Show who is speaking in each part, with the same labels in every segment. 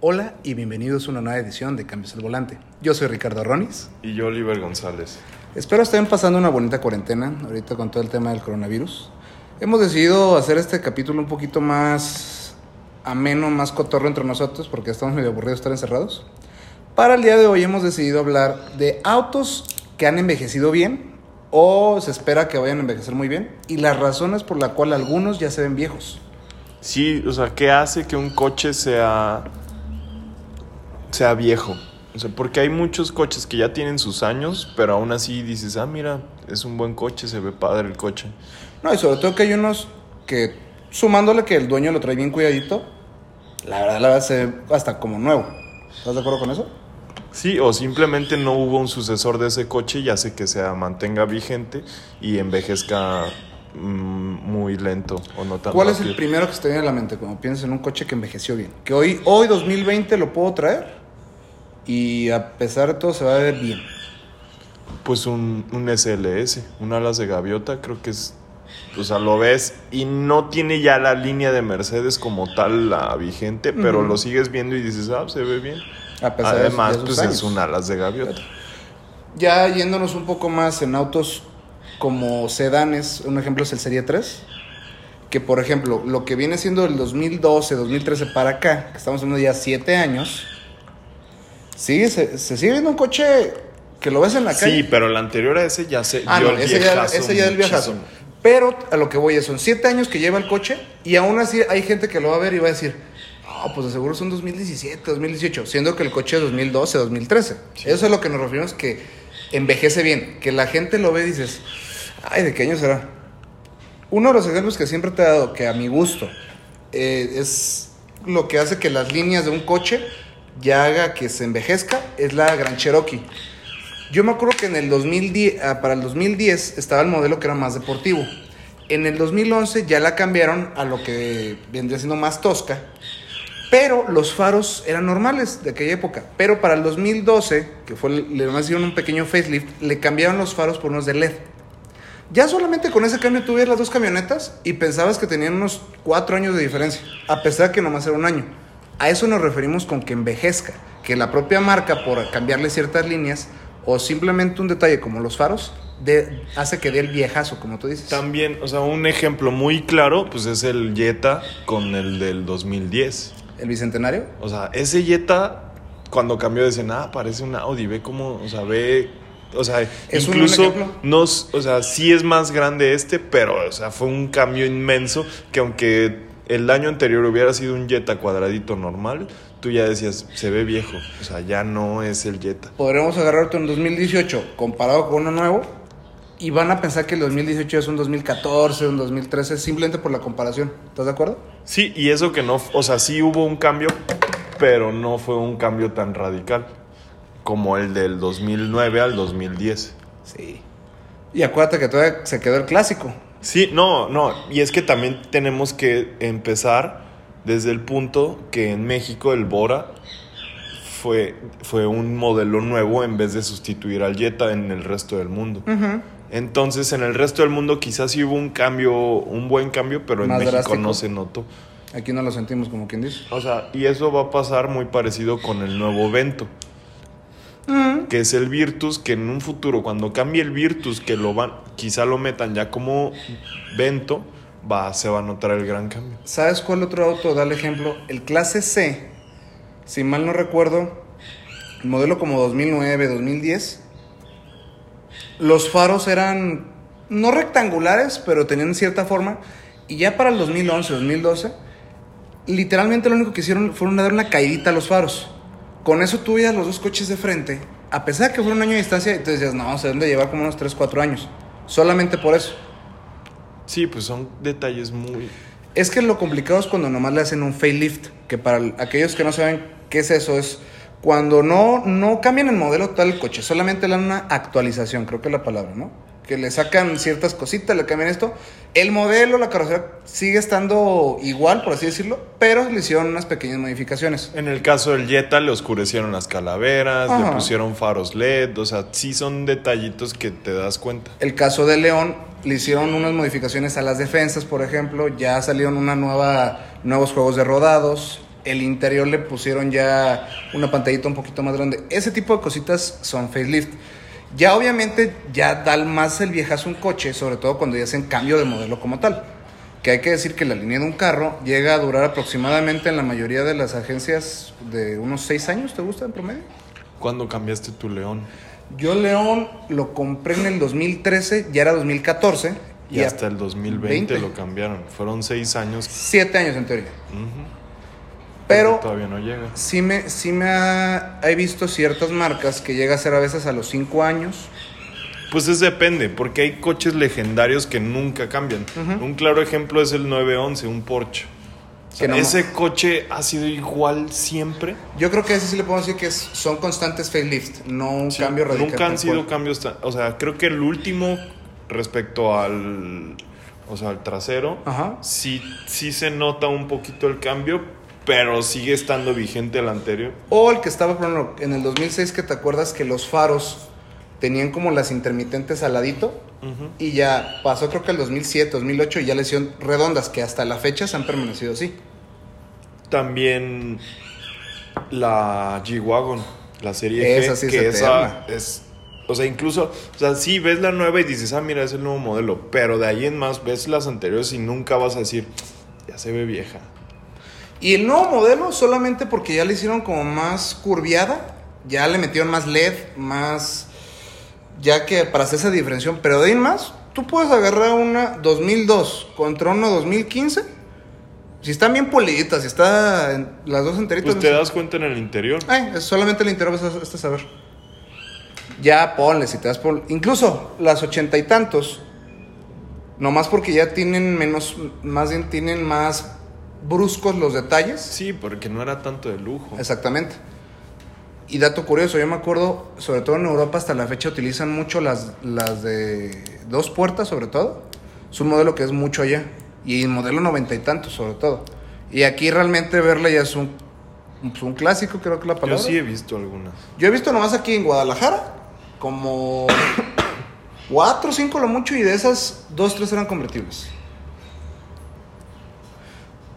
Speaker 1: Hola y bienvenidos a una nueva edición de Cambios al Volante. Yo soy Ricardo Ronis.
Speaker 2: Y yo, Oliver González.
Speaker 1: Espero estén pasando una bonita cuarentena ahorita con todo el tema del coronavirus. Hemos decidido hacer este capítulo un poquito más ameno, más cotorro entre nosotros porque estamos medio aburridos de estar encerrados. Para el día de hoy hemos decidido hablar de autos que han envejecido bien o se espera que vayan a envejecer muy bien y las razones por las cuales algunos ya se ven viejos.
Speaker 2: Sí, o sea, ¿qué hace que un coche sea, sea viejo? O sea, porque hay muchos coches que ya tienen sus años, pero aún así dices, ah, mira, es un buen coche, se ve padre el coche.
Speaker 1: No, y sobre todo que hay unos que, sumándole que el dueño lo trae bien cuidadito, la verdad, la verdad se ve hasta como nuevo. ¿Estás de acuerdo con eso?
Speaker 2: Sí, o simplemente no hubo un sucesor de ese coche y hace que se mantenga vigente y envejezca mm, muy lento o no tan
Speaker 1: ¿Cuál es el primero que se te viene a la mente cuando piensas en un coche que envejeció bien? Que hoy, hoy 2020 lo puedo traer y a pesar de todo se va a ver bien.
Speaker 2: Pues un, un SLS, un alas de gaviota, creo que es. O sea, lo ves y no tiene ya la línea de Mercedes como tal la vigente, pero lo sigues viendo y dices, ah, se ve bien.
Speaker 1: A pesar de-
Speaker 2: Además,
Speaker 1: de
Speaker 2: pues
Speaker 1: años.
Speaker 2: es un alas de gaviota.
Speaker 1: Ya yéndonos un poco más en autos como sedanes, un ejemplo es el Serie 3, que por ejemplo, lo que viene siendo del 2012, 2013 para acá, que estamos hablando ya 7 años, sigue, se, se sigue viendo un coche que lo ves en la calle.
Speaker 2: Sí, pero la anterior a ese ya se
Speaker 1: Ah,
Speaker 2: dio
Speaker 1: no,
Speaker 2: el
Speaker 1: ese ya,
Speaker 2: viejazo
Speaker 1: ese ya del viejazo. Pero a lo que voy es, son 7 años que lleva el coche y aún así hay gente que lo va a ver y va a decir, no, pues de seguro son 2017, 2018, siendo que el coche es 2012, 2013. Eso es a lo que nos referimos que envejece bien, que la gente lo ve y dices, ay, ¿de qué año será? Uno de los ejemplos que siempre te he dado, que a mi gusto, eh, es lo que hace que las líneas de un coche ya haga que se envejezca, es la Gran Cherokee. Yo me acuerdo que en el 2010, ah, para el 2010 estaba el modelo que era más deportivo. En el 2011 ya la cambiaron a lo que vendría siendo más tosca. Pero los faros eran normales de aquella época. Pero para el 2012, que fue, le hicieron un pequeño facelift, le cambiaron los faros por unos de LED. Ya solamente con ese cambio tú ves las dos camionetas y pensabas que tenían unos cuatro años de diferencia, a pesar de que nomás era un año. A eso nos referimos con que envejezca, que la propia marca por cambiarle ciertas líneas o simplemente un detalle como los faros de- hace que dé el viejazo, como tú dices.
Speaker 2: También, o sea, un ejemplo muy claro, pues es el Jetta con el del 2010.
Speaker 1: El bicentenario.
Speaker 2: O sea, ese Jetta, cuando cambió, decían, ah, parece un Audi, ve cómo, o sea, ve, o sea,
Speaker 1: ¿Es
Speaker 2: incluso, o sea, sí es más grande este, pero, o sea, fue un cambio inmenso que aunque el año anterior hubiera sido un Jetta cuadradito normal, tú ya decías, se ve viejo, o sea, ya no es el Jetta.
Speaker 1: Podremos agarrarte un 2018 comparado con uno nuevo y van a pensar que el 2018 es un 2014, un 2013, simplemente por la comparación. ¿Estás de acuerdo?
Speaker 2: Sí, y eso que no, o sea, sí hubo un cambio, pero no fue un cambio tan radical como el del 2009 al 2010.
Speaker 1: Sí. Y acuérdate que todavía se quedó el clásico.
Speaker 2: Sí, no, no, y es que también tenemos que empezar desde el punto que en México el Bora fue, fue un modelo nuevo en vez de sustituir al Jetta en el resto del mundo. Entonces, en el resto del mundo quizás sí hubo un cambio, un buen cambio, pero en
Speaker 1: Más
Speaker 2: México
Speaker 1: drástico.
Speaker 2: no se notó.
Speaker 1: Aquí no lo sentimos como quien dice.
Speaker 2: O sea, y eso va a pasar muy parecido con el nuevo Vento. Que es el Virtus, que en un futuro, cuando cambie el Virtus, que lo van, quizá lo metan ya como Vento, va, se va a notar el gran cambio.
Speaker 1: ¿Sabes cuál otro auto da el ejemplo? El clase C, si mal no recuerdo, el modelo como 2009, 2010, los faros eran no rectangulares, pero tenían cierta forma. Y ya para el 2011, 2012, literalmente lo único que hicieron fueron dar una caidita a los faros. Con eso tú veías los dos coches de frente, a pesar de que fue un año de distancia, y te decías, no, se deben de llevar como unos 3, 4 años. Solamente por eso.
Speaker 2: Sí, pues son detalles muy...
Speaker 1: Es que lo complicado es cuando nomás le hacen un facelift, que para el- aquellos que no saben qué es eso, es cuando no, no cambian el modelo tal del coche, solamente le dan una actualización, creo que es la palabra, ¿no? Que le sacan ciertas cositas, le cambian esto. El modelo, la carrocería sigue estando igual, por así decirlo, pero le hicieron unas pequeñas modificaciones.
Speaker 2: En el caso del Jetta le oscurecieron las calaveras,
Speaker 1: Ajá.
Speaker 2: le pusieron faros LED, o sea, sí son detallitos que te das cuenta.
Speaker 1: El caso de León, le hicieron unas modificaciones a las defensas, por ejemplo, ya salieron una nueva, nuevos juegos de rodados. el interior le pusieron ya una pantallita un poquito más grande. Ese tipo de cositas son facelift. Ya obviamente ya da más el viejazo un coche, sobre todo cuando ya hacen cambio de modelo como tal. Que hay que decir que la línea de un carro llega a durar aproximadamente en la mayoría de las agencias de unos 6 años, ¿te gusta en promedio?
Speaker 2: ¿Cuándo cambiaste tu León?
Speaker 1: Yo León lo compré en el 2013, ya era 2014.
Speaker 2: Y, hasta el 2020 lo cambiaron. Fueron seis años.
Speaker 1: Siete años en teoría. Pero
Speaker 2: todavía no llega.
Speaker 1: Sí me, sí me ha, he visto ciertas marcas que llega a ser a veces a los cinco años.
Speaker 2: Pues es depende, porque hay coches legendarios que nunca cambian. Un claro ejemplo es el 911, un Porsche. ese coche ha sido igual siempre.
Speaker 1: Yo creo que ese sí le puedo decir que son constantes facelift, no un cambio radical.
Speaker 2: Nunca han sido cambios, o sea, creo que el último respecto al, o sea, al trasero, sí, sí se nota un poquito el cambio, pero sigue estando vigente el anterior.
Speaker 1: O el que estaba, por en el 2006 que te acuerdas que los faros tenían como las intermitentes al ladito y ya pasó creo que el 2007, 2008 y ya le hicieron redondas que hasta la fecha se han permanecido así.
Speaker 2: También la G-Wagon, la serie
Speaker 1: esa
Speaker 2: G,
Speaker 1: que esa
Speaker 2: es o sea, incluso, o sea, sí ves la nueva y dices, ah, mira, es el nuevo modelo, pero de ahí en más ves las anteriores y nunca vas a decir, ya se ve vieja.
Speaker 1: Y el nuevo modelo solamente porque ya le hicieron como más curviada, ya le metieron más LED, más ya que para hacer esa diferenciación, pero de ahí más, tú puedes agarrar una 2002 contra una 2015. Si están bien poliditas, si está las dos enteritas.
Speaker 2: Pues te das cuenta en el interior.
Speaker 1: Ay, es solamente el interior vas a, saber. Ya ponle, si te das por. Incluso las ochenta y tantos, nomás porque ya tienen menos, más bien tienen más bruscos los detalles.
Speaker 2: Sí, porque no era tanto de lujo.
Speaker 1: Exactamente. Y dato curioso, yo me acuerdo, sobre todo en Europa hasta la fecha utilizan mucho las, las de dos puertas, sobre todo. Es un modelo que es mucho allá. Y el modelo noventa y tantos, sobre todo. Y aquí realmente verla ya es un, pues, un clásico, creo que la palabra.
Speaker 2: Yo sí he visto algunas.
Speaker 1: Yo he visto nomás aquí en Guadalajara, como cuatro o cinco lo mucho, y de esas, dos, tres eran convertibles.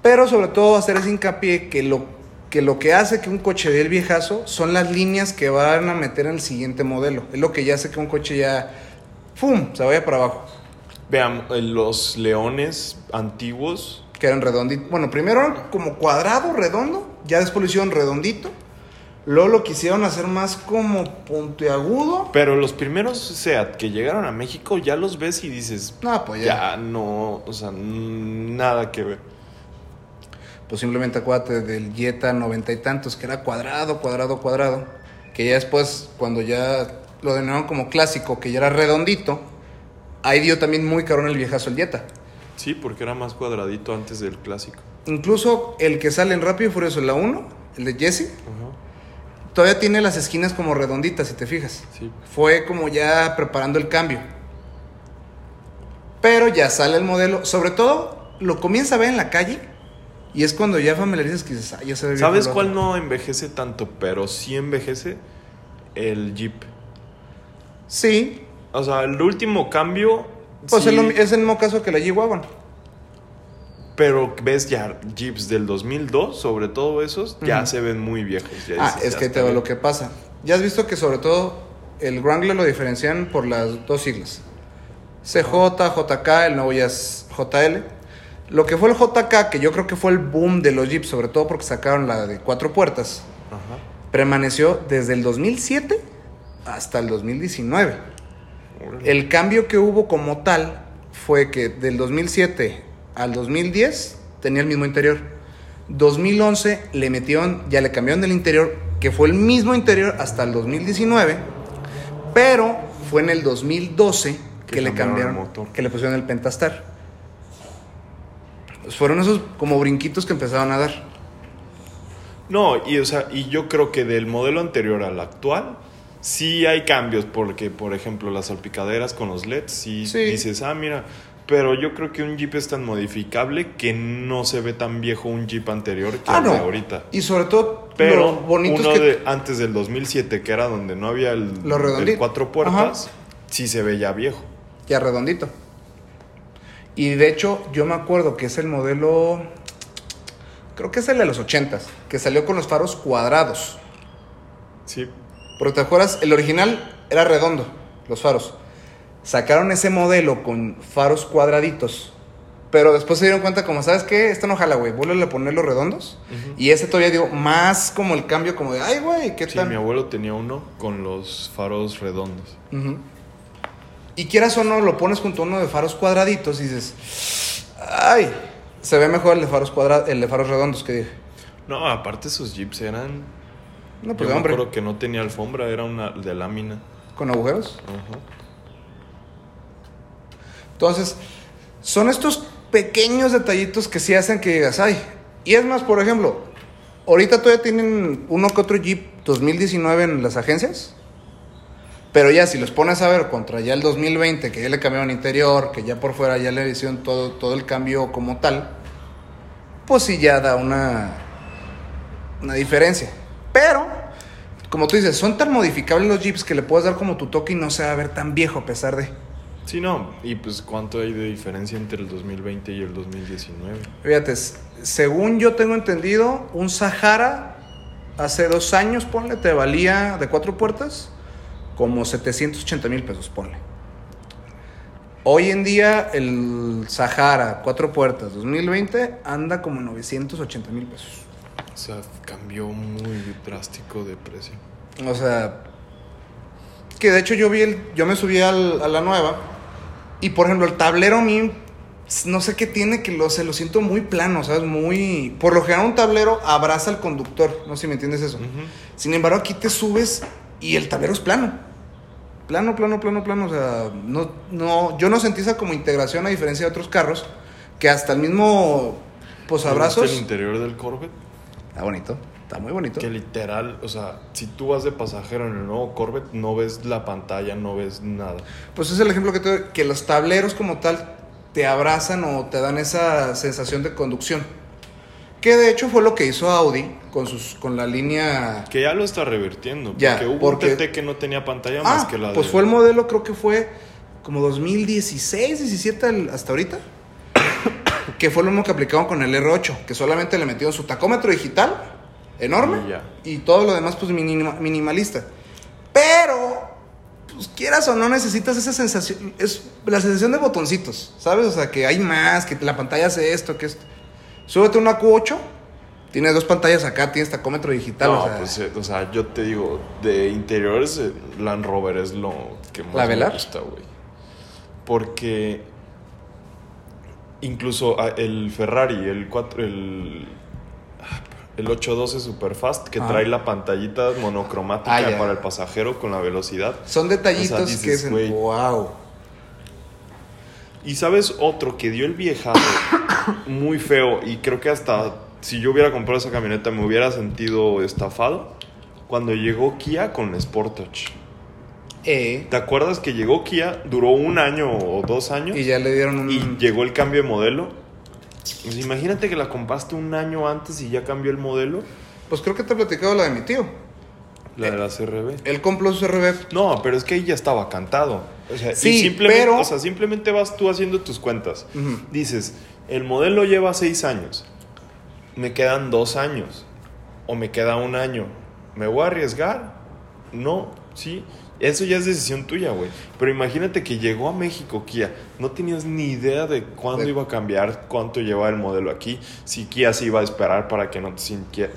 Speaker 1: Pero sobre todo hacer ese hincapié que lo que lo que hace que un coche dé el viejazo son las líneas que van a meter en el siguiente modelo. Es lo que ya hace que un coche ya, ¡fum!, se vaya para abajo.
Speaker 2: Vean, eh, los leones antiguos.
Speaker 1: Que eran redonditos. Bueno, primero eran como cuadrado, redondo, ya después lo hicieron redondito. Luego lo quisieron hacer más como puntiagudo.
Speaker 2: Pero los primeros SEAT que llegaron a México ya los ves y dices.
Speaker 1: No, pues
Speaker 2: ya. Ya no, o sea, nada que ver
Speaker 1: pues simplemente acuérdate del Jetta noventa y tantos, que era cuadrado, cuadrado, cuadrado, que ya después, cuando ya lo denominaron como clásico, que ya era redondito, ahí dio también muy caro el viejazo el Jetta.
Speaker 2: Sí, porque era más cuadradito antes del clásico.
Speaker 1: Incluso el que sale en Rápido y Furioso, la 1, el de Jesse, todavía tiene las esquinas como redonditas, si te fijas.
Speaker 2: Sí.
Speaker 1: Fue como ya preparando el cambio. Pero ya sale el modelo, sobre todo lo comienza a ver en la calle y es cuando ya familiarizas que dices, ah, ya se ve
Speaker 2: ¿Sabes cuál no envejece tanto, pero sí envejece? El Jeep.
Speaker 1: Sí.
Speaker 2: O sea, el último cambio.
Speaker 1: Pues es, el mismo caso que la G-Wagon.
Speaker 2: Pero ves ya Jeeps del 2002, sobre todo esos, ya se ven muy viejos.
Speaker 1: ah, es que te veo lo que pasa. Ya has visto que sobre todo el Wrangler lo diferencian por las dos siglas. CJ, JK, el nuevo ya es JL. Lo que fue el JK, que yo creo que fue el boom de los Jeeps, sobre todo porque sacaron la de cuatro puertas, permaneció desde el 2007 hasta el 2019. El cambio que hubo como tal fue que del 2007 al 2010 tenía el mismo interior. 2011 le metieron, ya le cambiaron el interior, que fue el mismo interior hasta el 2019, pero fue en el 2012 que, le cambiaron, que le pusieron el Pentastar fueron esos como brinquitos que empezaron a dar.
Speaker 2: No, y o sea, y yo creo que del modelo anterior al actual sí hay cambios porque por ejemplo las salpicaderas con los LEDs sí, dices, "Ah, mira, pero yo creo que un Jeep es tan modificable que no se ve tan viejo un Jeep anterior que
Speaker 1: ah,
Speaker 2: de ahorita.
Speaker 1: Y sobre todo,
Speaker 2: pero bonito uno de antes del 2007, que era donde no había el, el cuatro puertas, sí se ve ya viejo.
Speaker 1: Ya redondito. Y de hecho, yo me acuerdo que es el modelo. creo que es el de los 80 que salió con los faros cuadrados.
Speaker 2: Sí.
Speaker 1: Porque te acuerdas, el original era redondo, los faros. Sacaron ese modelo con faros cuadraditos. Pero después se dieron cuenta, como, ¿sabes qué? Esto no jala, güey. Vuelve a poner los redondos. Y ese todavía dio más como el cambio, como de, ay, güey, ¿qué
Speaker 2: Sí,
Speaker 1: tal?
Speaker 2: mi abuelo tenía uno con los faros redondos.
Speaker 1: Y quieras o no, lo pones junto a uno de faros cuadraditos y dices, ay, se ve mejor el de faros cuadrados, el de faros redondos que dije.
Speaker 2: No, aparte esos jeeps eran...
Speaker 1: No,
Speaker 2: Yo
Speaker 1: pues
Speaker 2: me
Speaker 1: hombre,
Speaker 2: acuerdo que no tenía alfombra, era una de lámina.
Speaker 1: con agujeros.
Speaker 2: Ajá.
Speaker 1: Entonces, son estos pequeños detallitos que sí hacen que digas, ay. Y es más, por ejemplo, ahorita todavía tienen uno que otro Jeep 2019 en las agencias. Pero ya si los pones a ver contra ya el 2020, que ya le cambiaron interior, que ya por fuera ya le hicieron todo, todo el cambio como tal, pues sí ya da una, una diferencia. Pero, como tú dices, son tan modificables los Jeeps que le puedes dar como tu toque y no se va a ver tan viejo a pesar de...
Speaker 2: Sí, no. Y pues, ¿cuánto hay de diferencia entre el 2020 y el 2019?
Speaker 1: Fíjate, según yo tengo entendido, un Sahara hace dos años, ponle, te valía de cuatro puertas como 780 mil pesos, ponle. Hoy en día el Sahara, cuatro puertas, 2020, anda como 980 mil pesos.
Speaker 2: O sea, cambió muy drástico de precio.
Speaker 1: O sea, que de hecho yo vi el, yo me subí al- a la nueva y por ejemplo el tablero a mí no sé qué tiene que lo se lo siento muy plano, sabes, muy por lo general un tablero abraza al conductor, no sé si me entiendes eso. Sin embargo, aquí te subes y el tablero es plano. Plano, plano, plano, plano, o sea, no no yo no sentí esa como integración a diferencia de otros carros que hasta el mismo pues
Speaker 2: ¿Viste
Speaker 1: abrazos
Speaker 2: el interior del Corvette?
Speaker 1: está bonito, está muy bonito.
Speaker 2: Que literal, o sea, si tú vas de pasajero en el nuevo Corvette, no ves la pantalla, no ves nada.
Speaker 1: Pues es el ejemplo que te doy, que los tableros como tal te abrazan o te dan esa sensación de conducción. Que de hecho fue lo que hizo Audi con sus con la línea
Speaker 2: Que ya lo está revirtiendo.
Speaker 1: Ya,
Speaker 2: porque hubo
Speaker 1: porque-
Speaker 2: un TT que no tenía pantalla más
Speaker 1: Ah,
Speaker 2: que la
Speaker 1: pues
Speaker 2: de-
Speaker 1: fue el modelo creo que fue como 2016, 17 al- hasta ahorita. que fue lo mismo que aplicaron con el R8, que solamente le metieron su tacómetro digital enorme
Speaker 2: Y
Speaker 1: todo lo demás pues minima- minimalista. Pero pues quieras o no necesitas esa sensación, es la sensación de botoncitos, ¿sabes? O sea, que hay más, que la pantalla hace esto, que esto. Súbete una Q8, tienes dos pantallas acá, tienes tacómetro digital,
Speaker 2: No,
Speaker 1: o sea,
Speaker 2: pues, eh, o sea, yo te digo, de interiores, eh, Land Rover es lo que más
Speaker 1: ¿La
Speaker 2: me gusta, güey. Porque incluso ah, el Ferrari, el 4, el, ah, el 812 Superfast, que
Speaker 1: Ajá.
Speaker 2: trae la pantallita monocromática
Speaker 1: Ah,
Speaker 2: para el pasajero con la velocidad.
Speaker 1: son detallitos
Speaker 2: O sea, dices,
Speaker 1: que
Speaker 2: güey.
Speaker 1: wow.
Speaker 2: Y sabes otro que dio el viejazo muy feo y creo que hasta si yo hubiera comprado esa camioneta me hubiera sentido estafado cuando llegó Kia con la Sportage.
Speaker 1: Eh,
Speaker 2: ¿Te acuerdas que llegó Kia, duró un año o dos años
Speaker 1: y
Speaker 2: y,
Speaker 1: ya le dieron un...
Speaker 2: llegó el cambio de modelo? Pues imagínate que la compraste un año antes y ya cambió el modelo,
Speaker 1: Pues creo que te he platicado la de mi tío.
Speaker 2: La de la CRB.
Speaker 1: Él compró su RB.
Speaker 2: No, pero es que ahí ya estaba cantado. O sea, y
Speaker 1: Sí,
Speaker 2: simplemente,
Speaker 1: pero-
Speaker 2: o sea, simplemente vas tú haciendo tus cuentas. Dices, el modelo lleva seis años. Me quedan dos años. O me queda un año. ¿Me voy a arriesgar? No, sí. Eso ya es decisión tuya, güey. Pero imagínate que llegó a México Kia. No tenías ni idea de cuándo
Speaker 1: De-
Speaker 2: iba a cambiar, cuánto llevaba el modelo aquí. Si Kia se iba a esperar para que no te,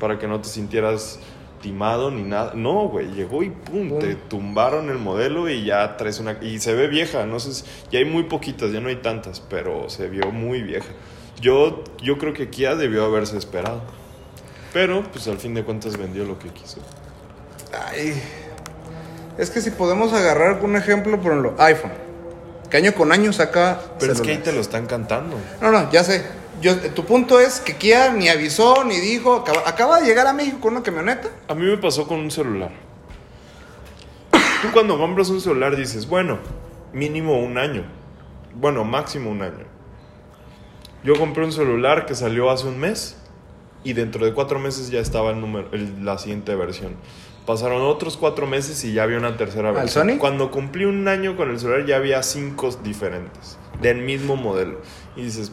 Speaker 2: para que no te sintieras timado ni nada. No, güey. Llegó y pum, te tumbaron el modelo y ya traes una... Y se ve vieja, no sé. si- Ya hay muy poquitas, ya no hay tantas, pero se vio muy vieja. Yo, yo creo que Kia debió haberse esperado. Pero, pues al fin de cuentas vendió lo que quiso.
Speaker 1: Ay. Es que si podemos agarrar un ejemplo, por ejemplo, iPhone. Que año con año saca.
Speaker 2: Pero es que ahí te lo están cantando.
Speaker 1: No, no, ya sé. Yo, tu punto es que Kia ni avisó ni dijo. Acaba, acaba de llegar a México con una camioneta.
Speaker 2: A mí me pasó con un celular. Tú cuando compras un celular dices, bueno, mínimo un año. Bueno, máximo un año. Yo compré un celular que salió hace un mes y dentro de cuatro meses ya estaba el número, el- la siguiente versión. Pasaron otros cuatro meses y ya había una tercera
Speaker 1: ¿Al
Speaker 2: versión.
Speaker 1: Sony?
Speaker 2: Cuando cumplí un año con el celular ya había cinco diferentes del mismo modelo. Y dices,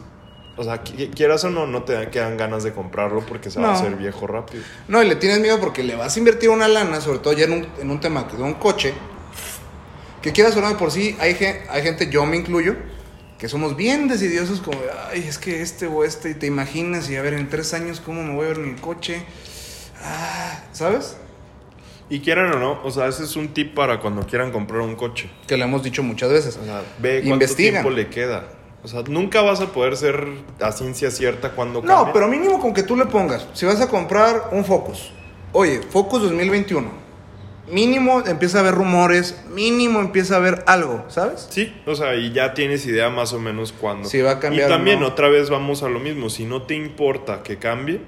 Speaker 2: O sea, qui- quieras o no, no te quedan ganas de comprarlo porque se va a hacer viejo rápido.
Speaker 1: No, y le tienes miedo porque le vas a invertir una lana, sobre todo ya en un, en un tema de un coche, que quieras o no, de por sí, hay, hay gente, yo me incluyo, que somos bien decidiosos como, ay, es que este o este, y te imaginas, y a ver, en tres años, ¿cómo me voy a ver en el coche? Ah, ¿sabes?
Speaker 2: Y quieran o no, o sea, ese es un tip para cuando quieran comprar un coche.
Speaker 1: Que lo hemos dicho muchas veces.
Speaker 2: O sea, ve cuánto
Speaker 1: Investigan.
Speaker 2: tiempo le queda. O sea, nunca vas a poder ser a ciencia cierta cuando
Speaker 1: No,
Speaker 2: cambie.
Speaker 1: pero mínimo con que tú le pongas, si vas a comprar un Focus, oye, Focus 2021, mínimo empieza a haber rumores, mínimo empieza a haber algo, ¿sabes?
Speaker 2: Sí, o sea, y ya tienes idea más o menos cuándo.
Speaker 1: Si va a cambiar
Speaker 2: Y también
Speaker 1: no.
Speaker 2: otra vez vamos a lo mismo. Si no te importa que cambie,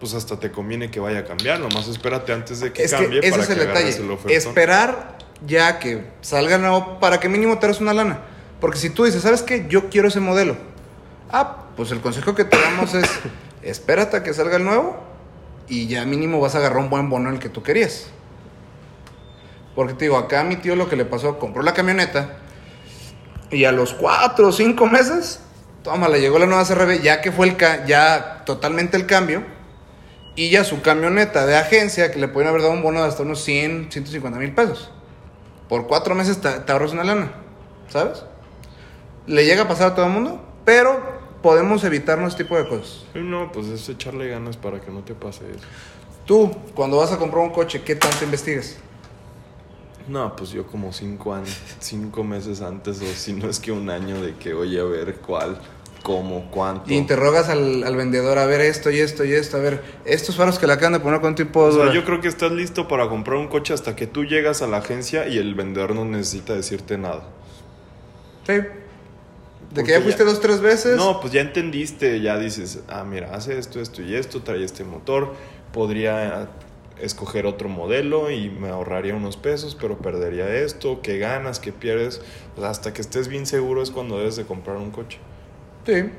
Speaker 2: pues hasta te conviene que vaya a cambiar. Nomás espérate antes de que
Speaker 1: Es que
Speaker 2: cambie
Speaker 1: ese
Speaker 2: para
Speaker 1: es
Speaker 2: que
Speaker 1: el
Speaker 2: agarres
Speaker 1: detalle.
Speaker 2: el.
Speaker 1: Esperar ya que salga nuevo para que mínimo te des una lana. Porque si tú dices, ¿sabes qué? Yo quiero ese modelo. Ah, pues el consejo que te damos es, espérate a que salga el nuevo y ya mínimo vas a agarrar un buen bono el que tú querías. Porque te digo, acá a mi tío lo que le pasó, compró la camioneta y a los cuatro o cinco meses, toma, le llegó la nueva CRB, ya que fue el ca- ya totalmente el cambio. Y ya su camioneta de agencia, que le pueden haber dado un bono de hasta unos 100, 150 mil pesos. Por cuatro meses te, te ahorras una lana, ¿sabes? Le llega a pasar a todo el mundo, pero podemos evitarnos este tipo de cosas.
Speaker 2: No, pues es echarle ganas para que no te pase eso.
Speaker 1: Tú, cuando vas a comprar un coche, ¿qué tanto investigas?
Speaker 2: No, pues yo como cinco años, cinco meses antes, o si no es que un año de que oye a ver cuál, cómo, cuánto.
Speaker 1: Y interrogas al, al vendedor a ver esto y esto y esto, a ver, estos faros que le acaban de poner con tiempo
Speaker 2: O sea, yo creo que estás listo para comprar un coche hasta que tú llegas a la agencia y el vendedor no necesita decirte nada.
Speaker 1: Sí. De que ya
Speaker 2: ya-
Speaker 1: fuiste dos, tres veces.
Speaker 2: No, pues ya entendiste, ya dices, ah, mira, hace esto, esto y esto, trae este motor, podría escoger otro modelo y me ahorraría unos pesos, pero perdería esto, qué ganas, qué pierdes. Sea, hasta que estés bien seguro es cuando debes de comprar un coche.
Speaker 1: Sí.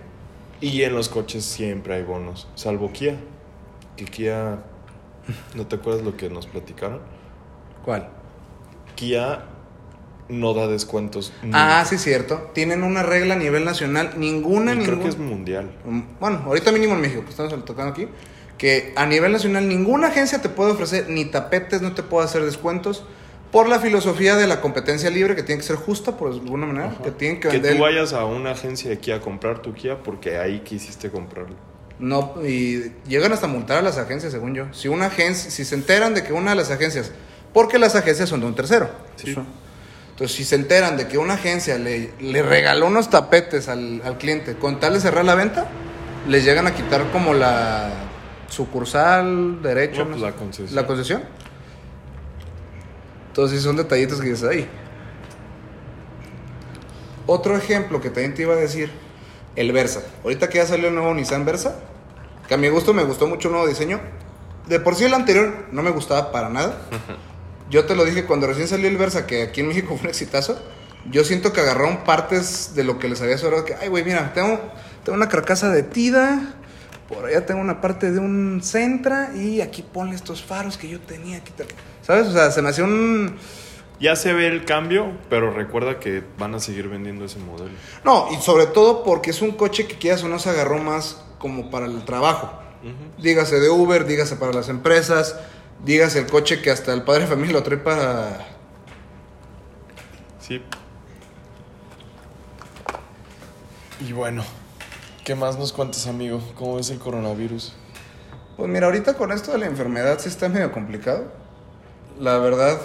Speaker 2: Y en los coches siempre hay bonos, salvo Kia. Que Kia, ¿no te acuerdas lo que nos platicaron?
Speaker 1: ¿Cuál?
Speaker 2: Kia no da descuentos.
Speaker 1: Ah, sí, cierto. Tienen una regla a nivel nacional. Ninguna,
Speaker 2: Y
Speaker 1: ninguna.
Speaker 2: creo que es mundial.
Speaker 1: Mm, Bueno, ahorita mínimo en México, que estamos tocando aquí, que a nivel nacional ninguna agencia te puede ofrecer ni tapetes, no te puede hacer descuentos, por la filosofía de la competencia libre, que tiene que ser justa por alguna manera,
Speaker 2: Ajá.
Speaker 1: que tienen que
Speaker 2: Que
Speaker 1: vender...
Speaker 2: tú vayas a una agencia de Kia a comprar tu Kia porque ahí quisiste comprarlo.
Speaker 1: No, y llegan hasta multar a las agencias, según yo. Si una agencia, si se enteran de que una de las agencias, porque las agencias son de un tercero.
Speaker 2: Sí.
Speaker 1: Eso. Entonces, si se enteran de que una agencia le, le regaló unos tapetes al, al cliente con tal de cerrar la venta, les llegan a quitar como la sucursal, derecho,
Speaker 2: No, pues
Speaker 1: no
Speaker 2: la
Speaker 1: sé,
Speaker 2: concesión.
Speaker 1: la concesión. Entonces, son detallitos que dices ahí. Otro ejemplo que también te iba a decir, el Versa. Ahorita que ya salió el nuevo Nissan Versa, que a mi gusto me gustó mucho el nuevo diseño. De por sí el anterior no me gustaba para nada. Yo te lo dije cuando recién salió el Versa, que aquí en México fue un exitazo. Yo siento que agarraron partes de lo que les había sobrado. Que, ay, güey, mira, tengo, tengo una carcasa de Tida. Por allá tengo una parte de un Centra. Y aquí ponle estos faros que yo tenía. Aquí ¿Sabes? O sea, se me hacía un.
Speaker 2: Ya se ve el cambio, pero recuerda que van a seguir vendiendo ese modelo.
Speaker 1: No, y sobre todo porque es un coche que quieras o no se agarró más como para el trabajo. Dígase de Uber, dígase para las empresas, dígase el coche que hasta el padre de familia lo trae para...
Speaker 2: Sí. Y bueno, ¿qué más nos cuentas, amigo? ¿Cómo ves el coronavirus?
Speaker 1: Pues mira, ahorita con esto de la enfermedad sí está medio complicado. La verdad,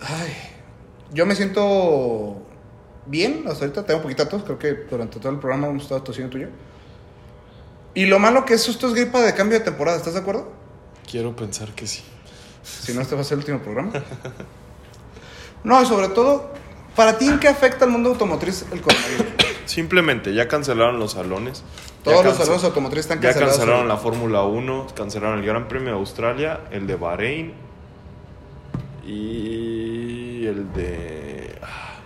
Speaker 1: ay, yo me siento bien hasta ahorita, tengo poquita tos, creo que durante todo el programa hemos estado tosiendo tú y yo. Y lo malo que es esto es gripa de cambio de temporada, ¿estás de acuerdo?
Speaker 2: Quiero pensar que sí.
Speaker 1: Si no, este va a ser el último programa. No, y sobre todo, ¿para ti en qué afecta al mundo automotriz el coronavirus?
Speaker 2: Simplemente, ya cancelaron los salones. Ya
Speaker 1: Todos los salones automotrices están
Speaker 2: Ya
Speaker 1: cancelados.
Speaker 2: cancelaron la Fórmula 1, cancelaron el Gran Premio de Australia, el de Bahrein y el de... ah,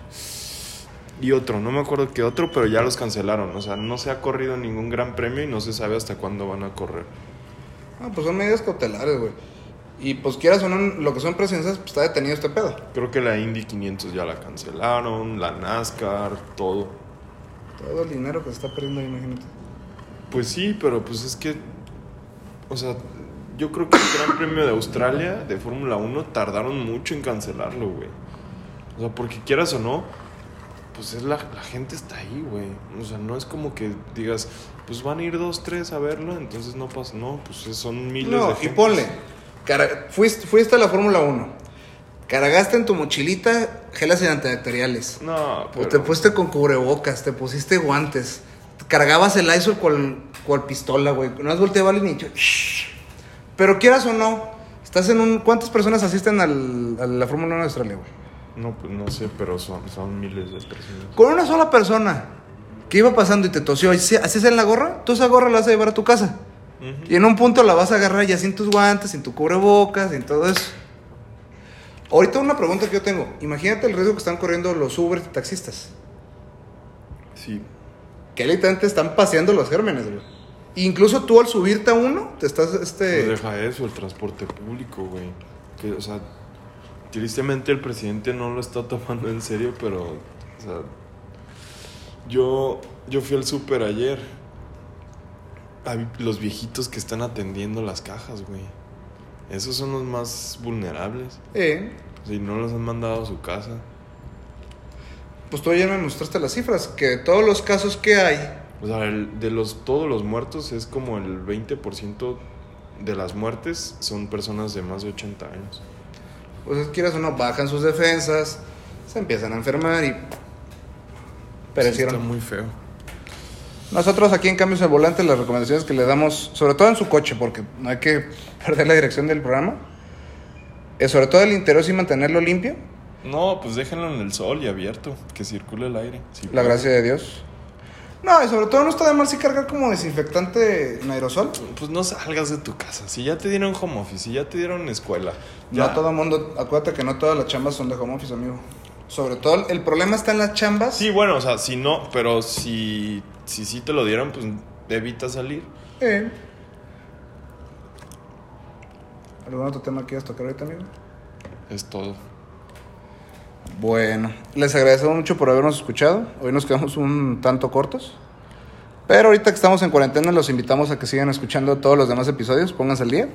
Speaker 2: Y otro, no me acuerdo qué otro, pero ya los cancelaron. O sea, no se ha corrido ningún Gran Premio y no se sabe hasta cuándo van a correr.
Speaker 1: Ah, pues son medidas cautelares, güey. Y pues quieras o no, lo que son presencias, pues está detenido este pedo.
Speaker 2: Creo que la Indy 500 ya la cancelaron, la NASCAR, todo.
Speaker 1: Todo el dinero que se está perdiendo imagínate.
Speaker 2: Pues sí, pero pues es que, o sea, yo creo que el Gran Premio de Australia de Fórmula 1 tardaron mucho en cancelarlo, güey. O sea, porque quieras o no, pues es la, la gente está ahí, güey. O sea, no es como que digas, pues van a ir dos, tres a verlo, entonces no pasa, no, pues son miles de
Speaker 1: No, y ponle. cara- fuiste, fuiste a la Fórmula 1. Cargaste en tu mochilita gelas antibacteriales.
Speaker 2: No,
Speaker 1: Pues
Speaker 2: pero,
Speaker 1: Te pusiste con cubrebocas, te pusiste guantes. Cargabas el ISO con, con pistola, güey. No has volteado al. Shh. Pero quieras o no, estás en un. ¿Cuántas personas asisten al- a la Fórmula 1 de Australia, güey?
Speaker 2: No, pues no sé, pero son, son miles de personas.
Speaker 1: Con una sola persona que iba pasando y te tosió, así es en la gorra, tú esa gorra la vas a llevar a tu casa. Y en un punto la vas a agarrar ya sin tus guantes, sin tu cubrebocas, sin todo eso. Ahorita una pregunta que yo tengo. Imagínate el riesgo que están corriendo los Uber y taxistas.
Speaker 2: Sí,
Speaker 1: Que literalmente están paseando los gérmenes, güey. Incluso tú al subirte a uno, te estás,
Speaker 2: pues
Speaker 1: este...
Speaker 2: deja eso, el transporte público, güey. Que, o sea, tristemente el presidente no lo está tomando en serio, pero, o sea, yo, yo fui al súper ayer. Hay los viejitos que están atendiendo las cajas, güey. Esos son los más vulnerables.
Speaker 1: eh,
Speaker 2: Si no los han mandado a su casa.
Speaker 1: pues tú ayer me mostraste las cifras, que de todos los casos que hay,
Speaker 2: O sea, el- de los, todos los muertos es como el 20% de las muertes son personas de más de 80 años.
Speaker 1: Pues quieras o no, bajan sus defensas, se empiezan a enfermar y
Speaker 2: Sí,
Speaker 1: perecieron.
Speaker 2: está muy feo.
Speaker 1: Nosotros aquí en Cambios al Volante, las recomendaciones que le damos, sobre todo en su coche, porque no hay que perder la dirección del programa, es sobre todo el interior y mantenerlo limpio,
Speaker 2: No, pues déjenlo en el sol y abierto, que circule el aire. si
Speaker 1: la
Speaker 2: puede.
Speaker 1: gracia de Dios. No, y sobre todo no está de mal si cargar como desinfectante en aerosol.
Speaker 2: Pues no salgas de tu casa. Si ya te dieron home office, si ya te dieron escuela.
Speaker 1: No
Speaker 2: ya-
Speaker 1: todo el mundo, acuérdate que no todas las chambas son de home office, amigo. Sobre todo el problema está en las chambas.
Speaker 2: Sí, bueno, o sea, si no, pero si si sí te lo dieron, pues evita salir.
Speaker 1: Eh. ¿Algún otro tema que quieras tocar ahorita, amigo?
Speaker 2: Es todo.
Speaker 1: Bueno, les agradecemos mucho por habernos escuchado. Hoy nos quedamos un tanto cortos. Pero ahorita que estamos en cuarentena, los invitamos a que sigan escuchando todos los demás episodios. Pónganse al día.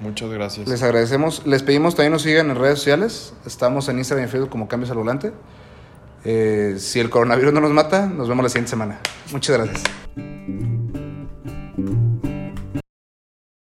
Speaker 2: Muchas gracias.
Speaker 1: Les agradecemos. Les pedimos también nos sigan en redes sociales. Estamos en Instagram y Facebook como Cambios al Volante. Eh, si el coronavirus no nos mata, nos vemos la siguiente semana. Muchas gracias.